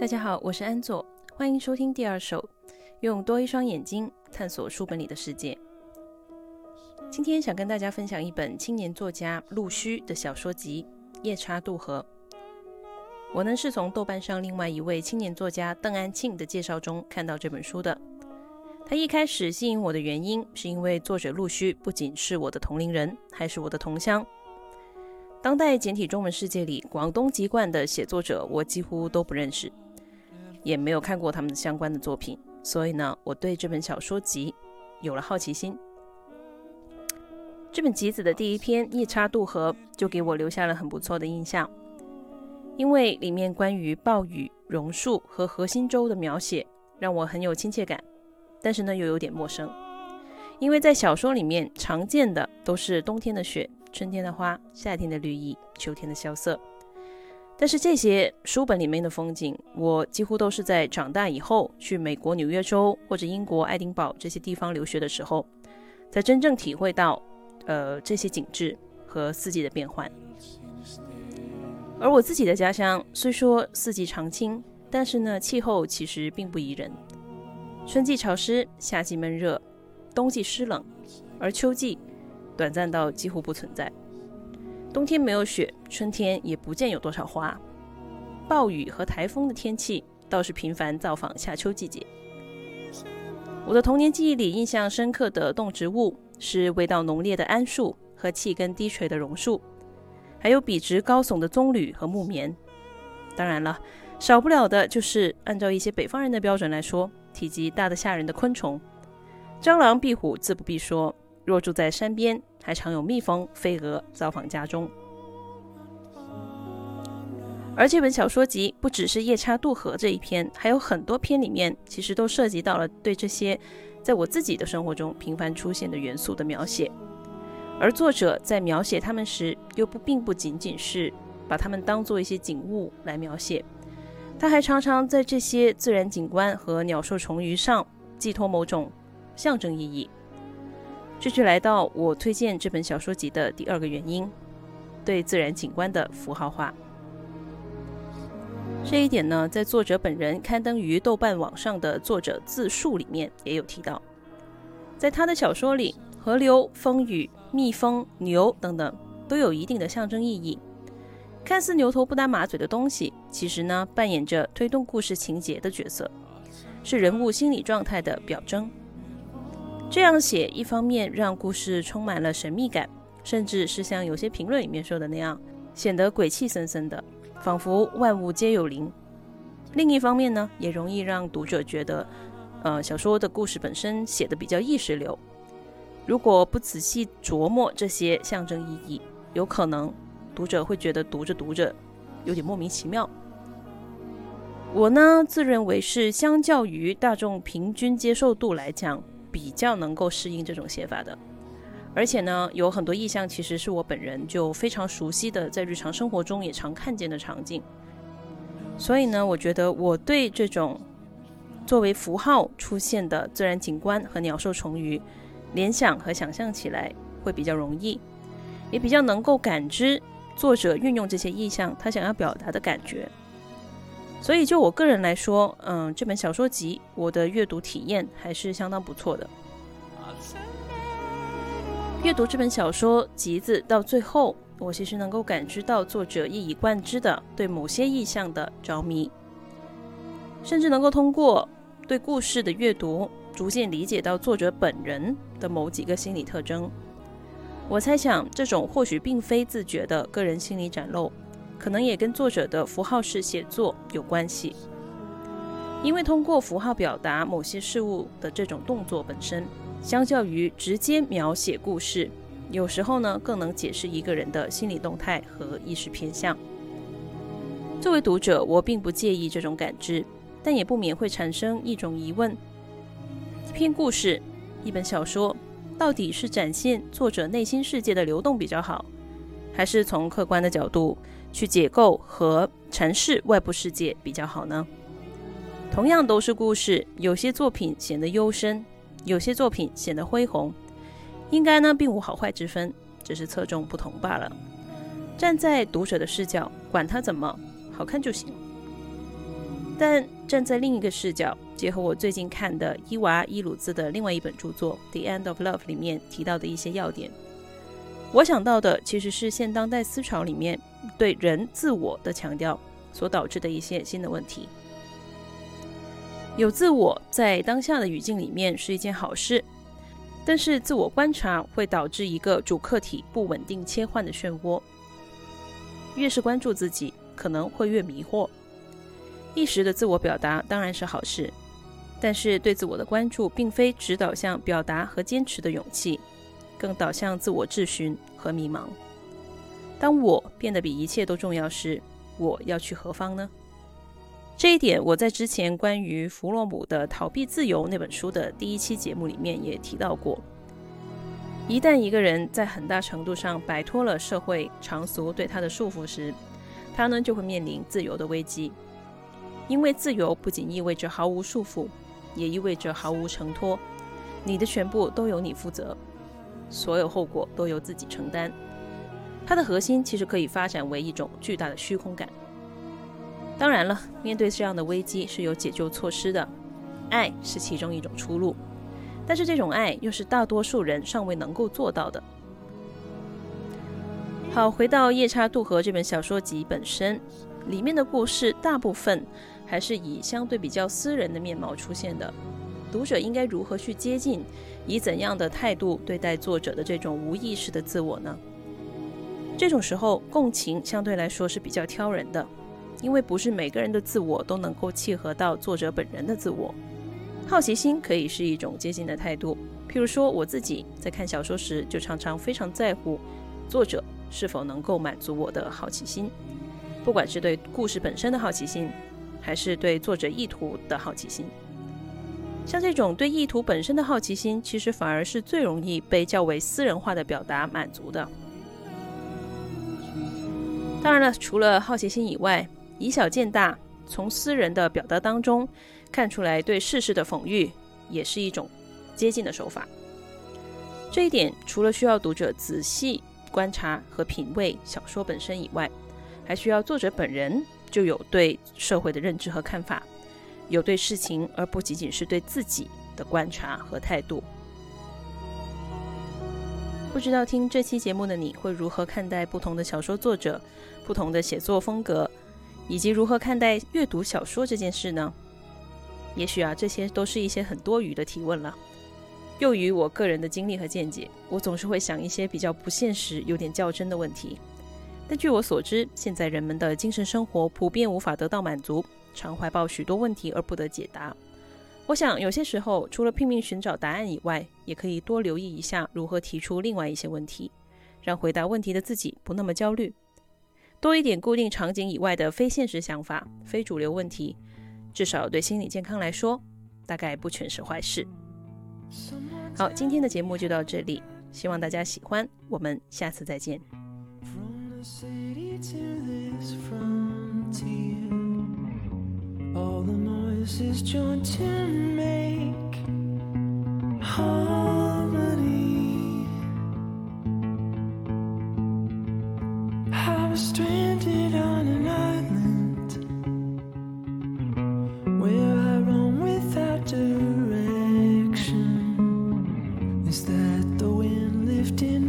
大家好，我是安佐，欢迎收听第二首，用多一双眼睛探索书本里的世界。今天想跟大家分享一本青年作家陆虚的小说集《夜叉渡河》。我呢是从豆瓣上另外一位青年作家邓安庆的介绍中看到这本书的。他一开始吸引我的原因，是因为作者陆虚不仅是我的同龄人，还是我的同乡。当代简体中文世界里，广东籍贯的写作者我几乎都不认识，也没有看过他们的相关的作品，所以呢，我对这本小说集有了好奇心。这本集子的第一篇《夜叉渡河》就给我留下了很不错的印象，因为里面关于暴雨、榕树和核心洲的描写让我很有亲切感，但是呢又有点陌生，因为在小说里面常见的都是冬天的雪。春天的花，夏天的绿意，秋天的萧瑟。但是这些书本里面的风景，我几乎都是在长大以后去美国纽约州或者英国爱丁堡这些地方留学的时候，才真正体会到，呃，这些景致和四季的变换。而我自己的家乡虽说四季常青，但是呢，气候其实并不宜人。春季潮湿，夏季闷热，冬季湿冷，而秋季。短暂到几乎不存在。冬天没有雪，春天也不见有多少花。暴雨和台风的天气倒是频繁造访夏秋季节。我的童年记忆里印象深刻的动植物是味道浓烈的桉树和气根低垂的榕树，还有笔直高耸的棕榈和木棉。当然了，少不了的就是按照一些北方人的标准来说，体积大得吓人的昆虫。蟑螂、壁虎自不必说，若住在山边。还常有蜜蜂、飞蛾造访家中，而这本小说集不只是夜叉渡河这一篇，还有很多篇里面其实都涉及到了对这些在我自己的生活中频繁出现的元素的描写，而作者在描写他们时，又不并不仅仅是把他们当做一些景物来描写，他还常常在这些自然景观和鸟兽虫鱼上寄托某种象征意义。这就来到我推荐这本小说集的第二个原因：对自然景观的符号化。这一点呢，在作者本人刊登于豆瓣网上的作者自述里面也有提到。在他的小说里，河流、风雨、蜜蜂、牛等等都有一定的象征意义。看似牛头不搭马嘴的东西，其实呢，扮演着推动故事情节的角色，是人物心理状态的表征。这样写，一方面让故事充满了神秘感，甚至是像有些评论里面说的那样，显得鬼气森森的，仿佛万物皆有灵；另一方面呢，也容易让读者觉得，呃，小说的故事本身写的比较意识流。如果不仔细琢磨这些象征意义，有可能读者会觉得读着读着有点莫名其妙。我呢，自认为是相较于大众平均接受度来讲。比较能够适应这种写法的，而且呢，有很多意象其实是我本人就非常熟悉的，在日常生活中也常看见的场景。所以呢，我觉得我对这种作为符号出现的自然景观和鸟兽虫鱼，联想和想象起来会比较容易，也比较能够感知作者运用这些意象他想要表达的感觉。所以，就我个人来说，嗯，这本小说集我的阅读体验还是相当不错的。阅读这本小说集子到最后，我其实能够感知到作者一以贯之的对某些意象的着迷，甚至能够通过对故事的阅读，逐渐理解到作者本人的某几个心理特征。我猜想，这种或许并非自觉的个人心理展露。可能也跟作者的符号式写作有关系，因为通过符号表达某些事物的这种动作本身，相较于直接描写故事，有时候呢更能解释一个人的心理动态和意识偏向。作为读者，我并不介意这种感知，但也不免会产生一种疑问：一篇故事、一本小说，到底是展现作者内心世界的流动比较好，还是从客观的角度？去解构和阐释外部世界比较好呢？同样都是故事，有些作品显得幽深，有些作品显得恢宏，应该呢并无好坏之分，只是侧重不同罢了。站在读者的视角，管它怎么好看就行。但站在另一个视角，结合我最近看的伊娃·伊鲁兹的另外一本著作《The End of Love》里面提到的一些要点，我想到的其实是现当代思潮里面对人自我的强调所导致的一些新的问题。有自我在当下的语境里面是一件好事，但是自我观察会导致一个主客体不稳定切换的漩涡。越是关注自己，可能会越迷惑。一时的自我表达当然是好事，但是对自我的关注并非只导向表达和坚持的勇气，更导向自我质询和迷茫。当我变得比一切都重要时，我要去何方呢？这一点我在之前关于弗洛姆的《逃避自由》那本书的第一期节目里面也提到过。一旦一个人在很大程度上摆脱了社会常俗对他的束缚时，他呢就会面临自由的危机。因为自由不仅意味着毫无束缚，也意味着毫无承托。你的全部都由你负责，所有后果都由自己承担。它的核心其实可以发展为一种巨大的虚空感。当然了，面对这样的危机是有解救措施的，爱是其中一种出路。但是这种爱又是大多数人尚未能够做到的。好，回到《夜叉渡河》这本小说集本身，里面的故事大部分还是以相对比较私人的面貌出现的。读者应该如何去接近，以怎样的态度对待作者的这种无意识的自我呢？这种时候，共情相对来说是比较挑人的，因为不是每个人的自我都能够契合到作者本人的自我。好奇心可以是一种接近的态度，譬如说我自己在看小说时，就常常非常在乎作者是否能够满足我的好奇心，不管是对故事本身的好奇心，还是对作者意图的好奇心。像这种对意图本身的好奇心，其实反而是最容易被较为私人化的表达满足的。当然了，除了好奇心以外，以小见大，从私人的表达当中。看出来对世事的讽喻，也是一种接近的手法。这一点除了需要读者仔细观察和品味小说本身以外，还需要作者本人就有对社会的认知和看法，有对事情而不仅仅是对自己的观察和态度。不知道听这期节目的你会如何看待不同的小说作者、不同的写作风格，以及如何看待阅读小说这件事呢？也许啊，这些都是一些很多余的提问了。由于我个人的经历和见解，我总是会想一些比较不现实、有点较真的问题。但据我所知，现在人们的精神生活普遍无法得到满足，常怀抱许多问题而不得解答。我想有些时候除了拼命寻找答案以外也可以多留意一下如何提出另外一些问题让回答问题的自己不那么焦虑。多一点固定场景以外的非现实想法非主流问题至少对心理健康来说大概不全是坏事。好今天的节目就到这里希望大家喜欢我们下次再见。is joined to make harmony. I was stranded on an island where I roam without direction. Is that the wind lifting?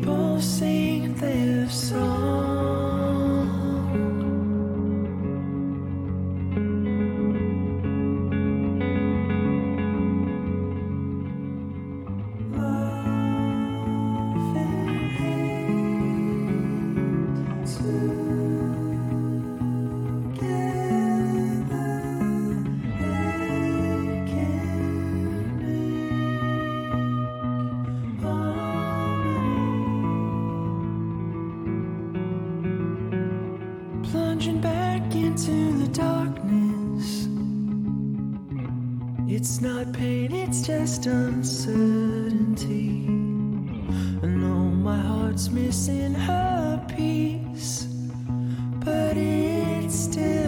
people sing their song. past uncertainty. I know my heart's missing her piece, but it's still.